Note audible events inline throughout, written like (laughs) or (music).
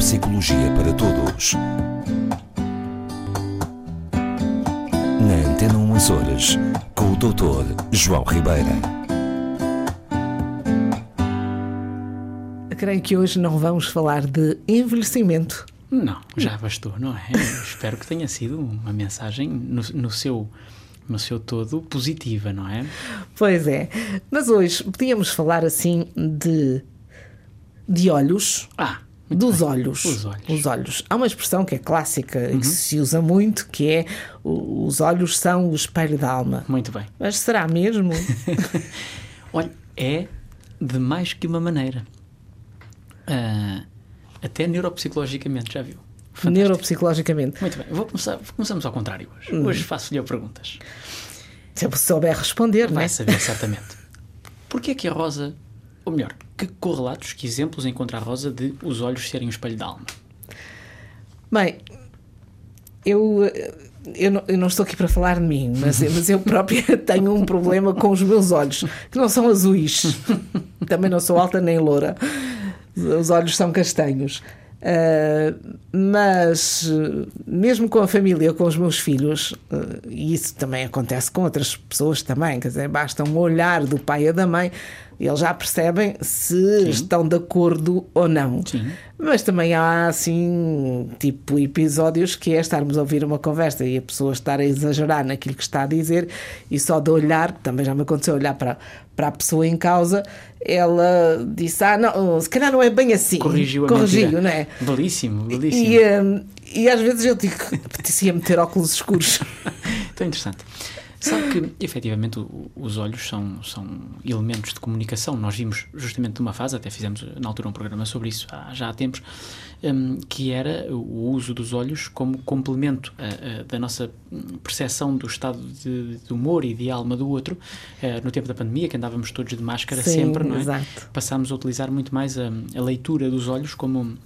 Neuropsicologia para Todos. Na Antena 1 Açores, com o Dr. João Ribeira. Creio que hoje não vamos falar de envelhecimento. Não, já bastou, não é? espero que tenha sido uma mensagem no, no seu no seu todo positiva, não é? Pois é. Mas hoje podíamos falar assim de de olhos. Ah, dos olhos. Os olhos. Os olhos. Há uma expressão que é clássica e que se usa muito, que é os olhos são o espelho da alma. Muito bem. Mas será mesmo? (laughs) Olha, é de mais que uma maneira. Ah, até neuropsicologicamente, já viu? Fantástico. Neuropsicologicamente. Muito bem, vou começar, começamos ao contrário hoje. Hum. Hoje faço-lhe perguntas. Se eu souber responder, não é? Vai saber certamente. (laughs) Porquê é que a Rosa, ou melhor, que correlatos, que exemplos encontra a Rosa de os olhos serem o espelho da alma? Bem, eu, eh, eu, não, eu não estou aqui para falar de mim, mas, (laughs) mas eu própria (laughs) tenho um problema com os meus olhos, que não são azuis. (laughs) Também não sou alta nem loura. Os olhos são castanhos. Ah, mas eh, mesmo com a família, com os meus filhos, eh, e isso também acontece com outras pessoas também, quer dizer, basta um olhar do pai ou da mãe, eles já percebem se estão de acordo ou não. Sim. Mas também há assim, tipo, episódios que é estarmos a ouvir uma conversa e a pessoa estar a exagerar naquilo que está a dizer e só de olhar, também já me aconteceu olhar para, para a pessoa em causa, ela disse: Ah, não, se calhar não é bem assim. Corrigiu a Corrigiu, mentira. não é? Belíssimo, belíssimo. E, hum, e às vezes eu digo que apetecia meter óculos escuros. (laughs) Tão interessante. Sabe que, efetivamente, o- os olhos são, são elementos de comunicação. Nós vimos justamente numa fase, até fizemos na altura um programa sobre isso, há, já há tempos, hum, que era o uso dos olhos como complemento ah, ah, da nossa hum, percepção do estado de, de humor e de alma do outro. Ah, no tempo da pandemia, que andávamos todos de máscara Sim, sempre, não é? exato. Passámos a utilizar muito mais a, a leitura dos olhos como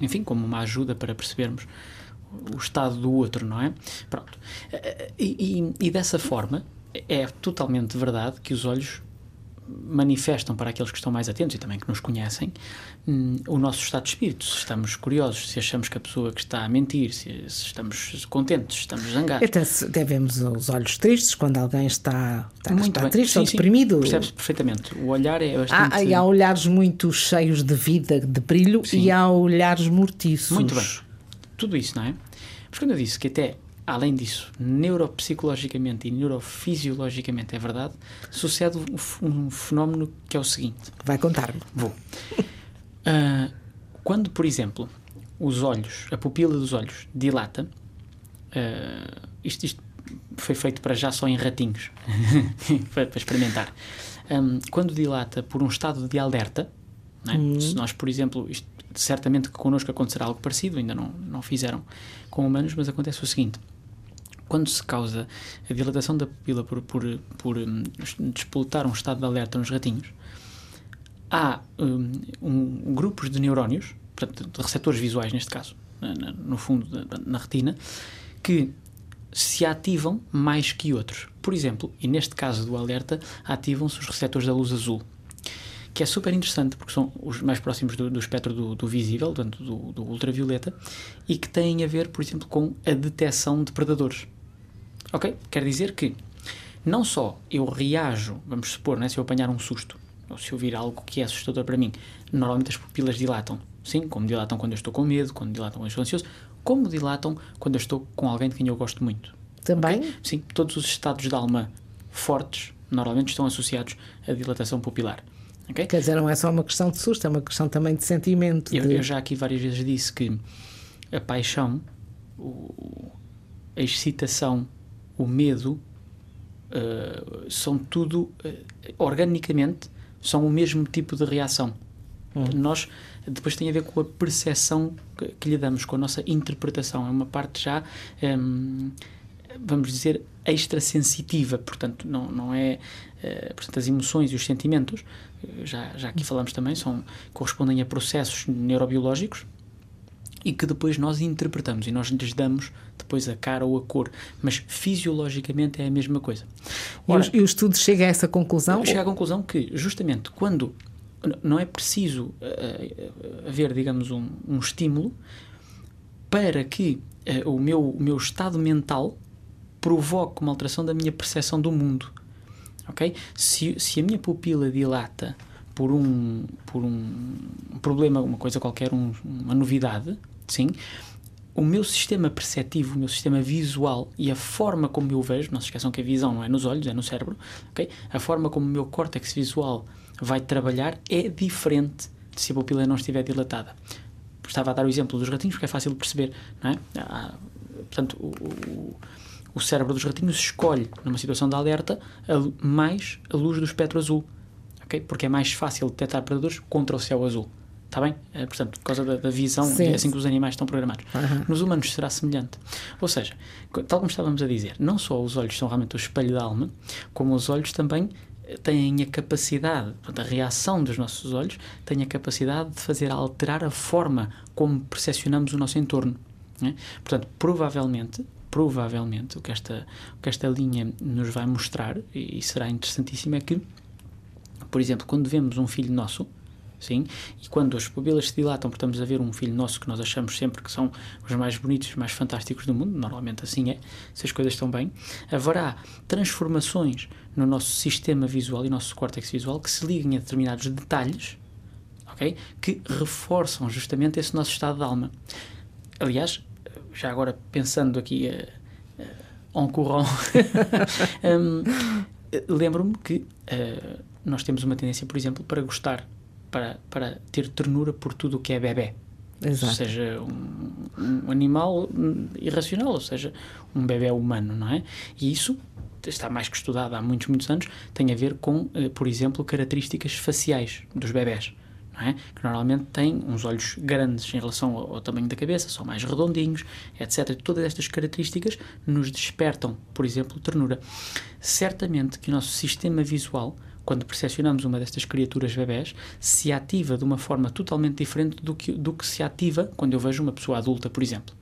enfim, como uma ajuda para percebermos o estado do outro, não é? Pronto. E, e- e dessa forma, é totalmente verdade que os olhos manifestam para aqueles que estão mais atentos e também que nos conhecem hum, o nosso estado de espírito. Se estamos curiosos, se achamos que a pessoa que está a mentir, se, se estamos contentes, se estamos zangados. Até, se- até vemos os olhos tristes quando alguém está, está, Muito está triste Sim, ou sim, deprimido. Percebe-se perfeitamente. O olhar é bastante. Há, e há olhares muito cheios de vida, de brilho, Sim. e há olhares mortiços. Muito bem. Tudo isso, não é? Mas quando eu disse que até, além disso, neuropsicologicamente e neurofisiologicamente é verdade, sucede um um fenómeno que é o seguinte. Vai contar-me. Vou. Ah, quando, por exemplo, os olhos, a pupila dos olhos dilata, ah, isto, isto foi feito para já só em ratinhos, (laughs) para, para experimentar. Ahm, quando dilata por um estado de alerta, é? se nós, por exemplo, isto, certamente que connosco acontecerá algo parecido, ainda não, não fizeram com humanos, mas acontece o seguinte: quando se causa a dilatação da pupila por, por, por despoltar um estado de alerta nos ratinhos, há hum, um, grupos de neurónios, portanto, de receptores visuais neste caso, na- no fundo, da- na retina, que se ativam mais que outros. Por exemplo, e neste caso do alerta, ativam-se os receptores da luz azul, que é super interessante porque são os mais próximos do, do espectro do, do visível, portanto, do, do ultravioleta, e que têm a ver, por exemplo, com a detecção de predadores. Ok? Quer dizer que não só eu reajo, vamos supor, né, se eu apanhar um susto, ou se eu vir algo que é assustador para mim, normalmente as pupilas dilatam. Sim, como dilatam quando eu estou com medo, quando dilatam quando eu estou ansioso, como dilatam quando eu estou com alguém de quem eu gosto muito. Também? Sim, todos os estados de alma fortes normalmente estão associados à dilatação pupilar. Ok? Quer dizer, não é só uma questão de susto, é uma questão também de sentimento. Eu, de- eu já aqui várias vezes disse que a paixão, o- a excitação, o medo uh, são tudo uh, organicamente são o mesmo tipo de reação. Nós depois tem a ver com a percepção que, que lhe damos, com a nossa interpretação. É uma parte já, hum, vamos dizer, extrasensitiva. Portanto, não, não é. eh, portanto, as emoções e os sentimentos, eh, já, já aqui falamos também, são, correspondem a processos neurobiológicos e que depois nós interpretamos e nós lhes damos depois a cara ou a cor, mas fisiologicamente é a mesma coisa. E, o, e o estudo chega a essa conclusão? Chega à conclusão que, justamente, quando não é preciso uh, haver, digamos, um, um, estímulo para que uh, o, meu, o meu estado mental provoque uma alteração da minha percepção do mundo. Ok? Se, se a minha pupila dilata por um, por um problema, uma coisa qualquer, um, uma novidade, sim, o meu sistema perceptivo, o meu sistema visual e a forma como eu vejo, não se esqueçam que a visão não é nos olhos, é no cérebro, ok? A forma como o meu córtex visual vai trabalhar é diferente se a pupila não estiver dilatada. Estava a dar o exemplo dos ratinhos, porque é fácil de perceber, não é? Há, portanto, o, o, o, cérebro dos ratinhos escolhe, numa situação de alerta, a, mais a luz do espectro azul, ok? Porque é mais fácil detectar predadores contra o céu azul. Está bem? É, portanto, por causa da, da visão, Sim. é assim que os animais estão programados. Uhum. Nos humanos será semelhante. Ou seja, tal como estávamos a dizer, não só os olhos são realmente o espelho da alma, como os olhos também têm a capacidade, a reação dos nossos olhos tem a capacidade de fazer alterar a forma como percepcionamos o nosso entorno. É? Portanto, provavelmente, provavelmente, o que, esta, o que esta linha nos vai mostrar, e, e será interessantíssimo, é que, por exemplo, quando vemos um filho nosso, sim, e quando as pupilas se dilatam, porque estamos a ver um filho nosso que nós achamos sempre que são os mais bonitos, os mais fantásticos do mundo, normalmente assim é, se as coisas estão bem, haverá transformações no nosso sistema visual e nosso córtex visual que se liguem a determinados detalhes, ok? Que reforçam justamente esse nosso estado de alma. Aliás, já agora pensando aqui uh, uh, en courant, (laughs) um, lembro-me que uh, nós temos uma tendência, por exemplo, para gostar, para, para ter ternura por tudo o que é bebê. Exato. Seja um, um animal irracional, ou seja, um bebê humano, não é? E isso está mais que estudado há muitos, muitos anos, tem a ver com, eh, por exemplo, características faciais dos bebés. É? que normalmente têm uns olhos grandes em relação ao, ao, tamanho da cabeça, são mais redondinhos, etc. Todas estas características nos despertam, por exemplo, ternura. Certamente que o nosso sistema visual, quando percepcionamos uma destas criaturas bebés, se ativa de uma forma totalmente diferente do que, do que se ativa quando eu vejo uma pessoa adulta, por exemplo.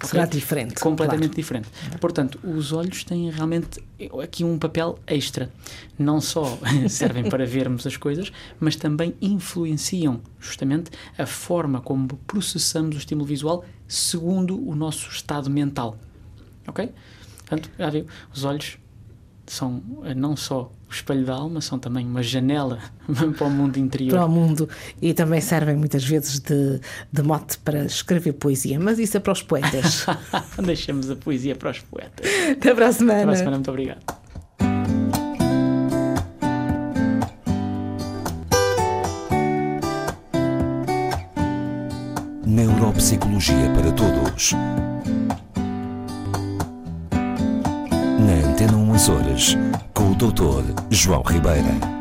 Será okay? diferente. Completamente claro. diferente. Portanto, os olhos têm realmente aqui um papel extra. Não só (laughs) servem para vermos as coisas, mas também influenciam justamente a forma como processamos o estímulo visual segundo o nosso estado mental. Ok? Portanto, já viu? Os olhos são eh, não só o espelho da alma, são também uma janela (laughs) para o mundo interior. Para o mundo. E também servem muitas vezes de, de mote para escrever poesia, mas isso é para os poetas. (laughs) Deixamos a poesia para os poetas. Até para a semana. Até para a semana, muito obrigado. Neuropsicologia para Todos. Antena 1 Horas, com o Dr. João Ribeira.